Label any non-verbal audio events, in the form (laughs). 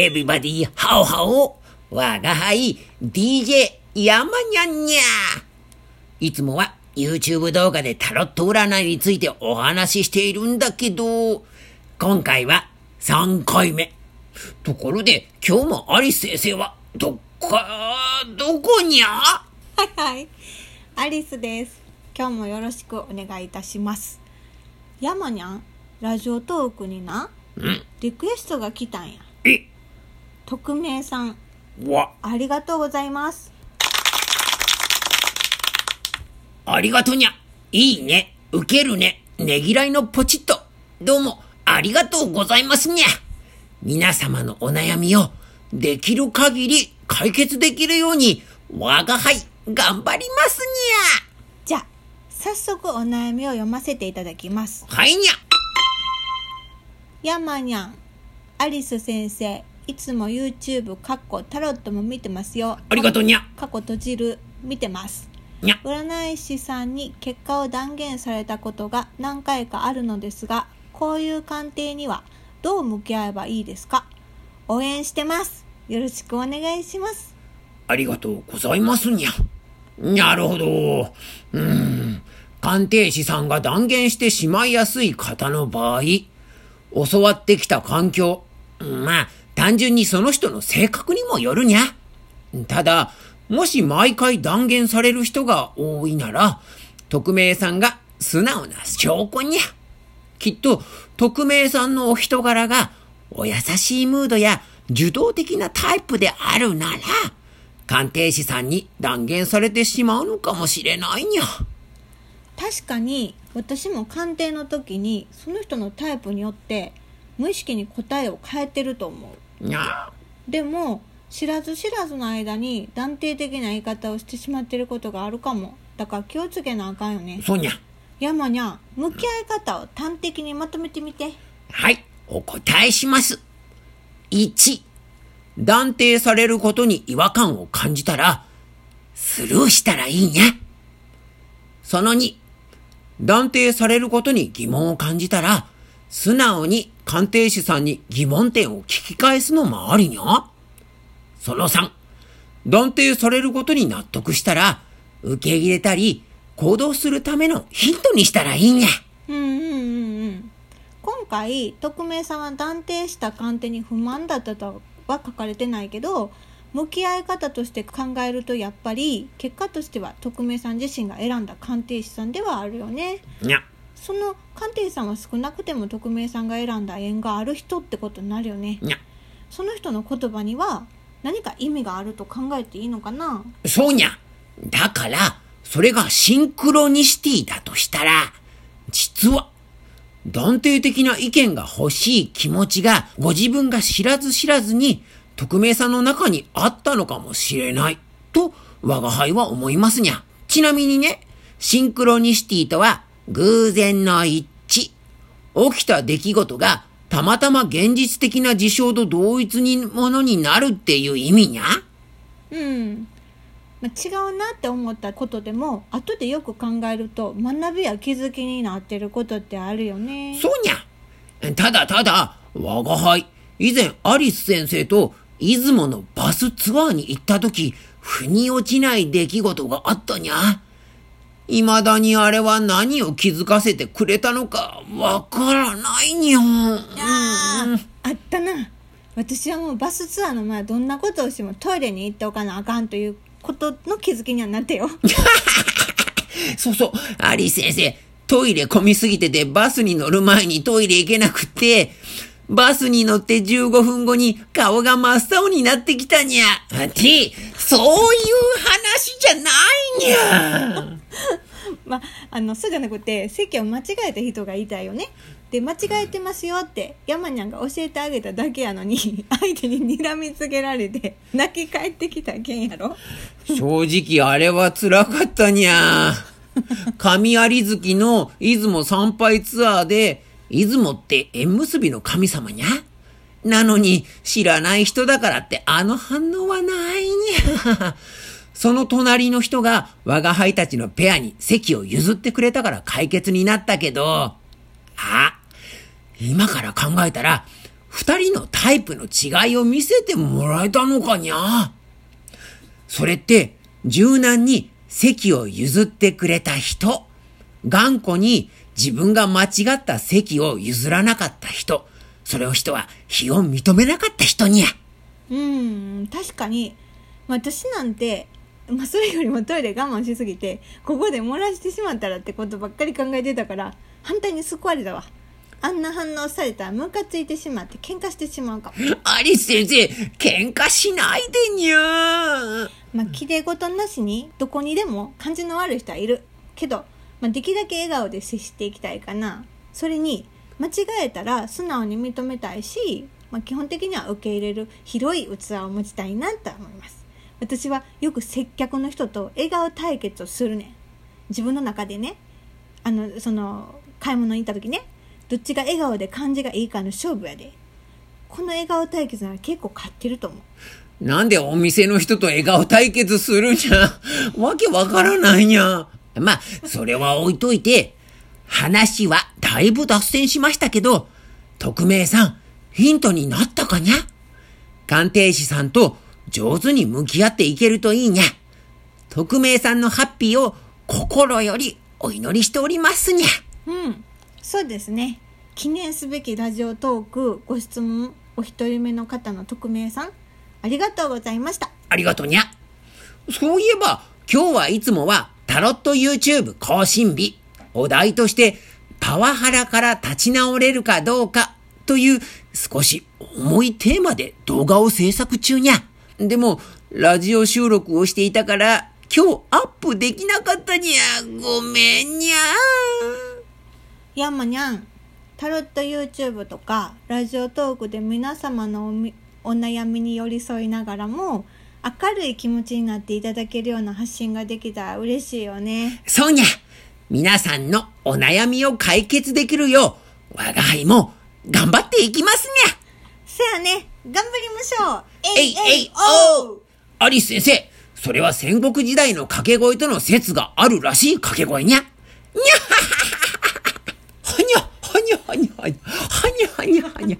エビバディハオハオ我が輩 DJ ヤマニャンニャいつもは YouTube 動画でタロット占いについてお話ししているんだけど、今回は3回目。ところで今日もアリス先生はどっか、どこにゃ？はいはい。アリスです。今日もよろしくお願いいたします。ヤマニャン、ラジオトークにな、んリクエストが来たんや。え、匿名さん、わ、ありがとうございます。ありがとにゃ。いいね。ウケるね。ねぎらいのポチッと。どうも、ありがとうございますにゃ。皆様のお悩みを、できる限り解決できるように、我が輩、頑張りますじゃあ、早速お悩みを読ませていただきます。にゃ。はいにゃ。ヤマニャン、アリス先生、いつも YouTube、カッコタロットも見てますよ。ありがとうにゃ。過去閉じる、見てます。にゃ。占い師さんに結果を断言されたことが何回かあるのですがこういう鑑定にはどう向き合えばいいですか？応援してますよろしくお願いしますありがとうございますにゃ。なるほど。うーん。鑑定士さんが断言してしまいやすい方の場合、教わってきた環境、まあ、単純にその人の性格にもよるにゃ。ただ、もし毎回断言される人が多いなら、匿名さんが素直な証拠にゃ。きっと、匿名さんのお人柄が、お優しいムードや受動的なタイプであるなら、鑑定士さんに断言されてしまうのかもしれないにゃ。確かに私も鑑定の時にその人のタイプによって無意識に答えを変えてると思う。でも知らず知らずの間に断定的な言い方をしてしまってることがあるかもだから気をつけなあかんよねそうにゃ。山にゃ向き合い方を端的にまとめてみてはい、お答えします。1、断定されることに違和感を感じたら、スルーしたらいいにゃ。その2、断定されることに疑問を感じたら、素直に鑑定士さんに疑問点を聞き返すのもありにゃ。その3、断定されることに納得したら、受け入れたり、行動するためのヒントにしたらいいにゃ。うんうんうんうん今回匿名さんは断定した鑑定に不満だったとは書かれてないけど向き合い方として考えるとやっぱり結果としては匿名さん自身が選んだ鑑定士さんではあるよねにゃ。その鑑定士さんは少なくても匿名さんが選んだ縁がある人ってことになるよねにゃ。その人の言葉には何か意味があると考えていいのかな？そうにゃ。だから、それがシンクロニシティだとしたら、実は、断定的な意見が欲しい気持ちが、ご自分が知らず知らずに、匿名さんの中にあったのかもしれない、と、我が輩は思いますにゃ。ちなみにね、シンクロニシティとは、偶然の一致。起きた出来事が、たまたま現実的な事象と同一にものになるっていう意味にゃ？うん、まあ、違うなって思ったことでも後でよく考えると学びや気づきになってることってあるよねそうにゃ。ただただ、我が輩、以前アリス先生と出雲のバスツアーに行った時、腑に落ちない出来事があったにゃ。未だにあれは何を気づかせてくれたのかわからないにゃ。あーあったな。私はもうバスツアーの前どんなことをしてもトイレに行っておかなあかんということの気づきにはなってよ。(laughs) そうそう、アリス先生、トイレ混みすぎててバスに乗る前にトイレ行けなくって、バスに乗って15分後に顔が真っ青になってきたにゃ。って、そういう話じゃないにゃ。(laughs) まああのそうじゃなくて席を間違えた人がいたよねで間違えてますよって山にゃんが教えてあげただけやのに (laughs) 相手に睨みつけられて泣き返ってきた件やろ正直あれは辛かったにゃ。神有月の出雲参拝ツアーで、出雲って縁結びの神様にゃ？なのに、知らない人だからってあの反応はないにゃ。その隣の人が我が輩たちのペアに席を譲ってくれたから解決になったけど、あ、今から考えたら、二人のタイプの違いを見せてもらえたのかにゃ。それって柔軟に席を譲ってくれた人、頑固に自分が間違った席を譲らなかった人、それを人は非を認めなかった人にゃ。うん確かに。私なんて、まあ、それよりもトイレ我慢しすぎてここで漏らしてしまったらってことばっかり考えてたから反対に救われたわ。あんな反応されたらムカついてしまって喧嘩してしまうかも。アリス先生、喧嘩しないでにゃー。まあ綺麗事なしにどこにでも感じの悪い人はいる。けど、まあ、できるだけ笑顔で接していきたいかな。それに間違えたら素直に認めたいし、まあ、基本的には受け入れる広い器を持ちたいなと思います。私はよく接客の人と笑顔対決をするね自分の中でねあのその買い物に行った時ねどっちが笑顔で感じがいいかの勝負やで。この笑顔対決なら結構勝ってると思う。なんでお店の人と笑顔対決するんじゃ。わけわからないにゃ。まあ、それは置いといて、話はだいぶ脱線しましたけど、匿名さん、ヒントになったかにゃ？鑑定士さんと上手に向き合っていけるといいにゃ？匿名さんのハッピーを心よりお祈りしておりますにゃ？うん、そうですね。記念すべきラジオトークご質問お一人目の方の匿名さん、ありがとうございました。ありがとうにゃ。そういえば、今日はいつもはタロット YouTube 更新日。お題として、パワハラから立ち直れるかどうかという少し重いテーマで動画を制作中にゃ。でも、ラジオ収録をしていたから、今日アップできなかったにゃ。ごめんにゃ。ヤンマニャン、タロット YouTube とかラジオトークで皆様のお悩みに寄り添いながらも明るい気持ちになっていただけるような発信ができたら嬉しいよね。そうにゃ。皆さんのお悩みを解決できるよう、我が輩も頑張っていきますにゃ。せやね、頑張りましょうえいえいおうアリス先生、それは戦国時代の掛け声との説があるらしい掛け声にゃ。にゃはははははにゃ、はにゃはにゃはにゃ、はにゃはにゃはにゃ。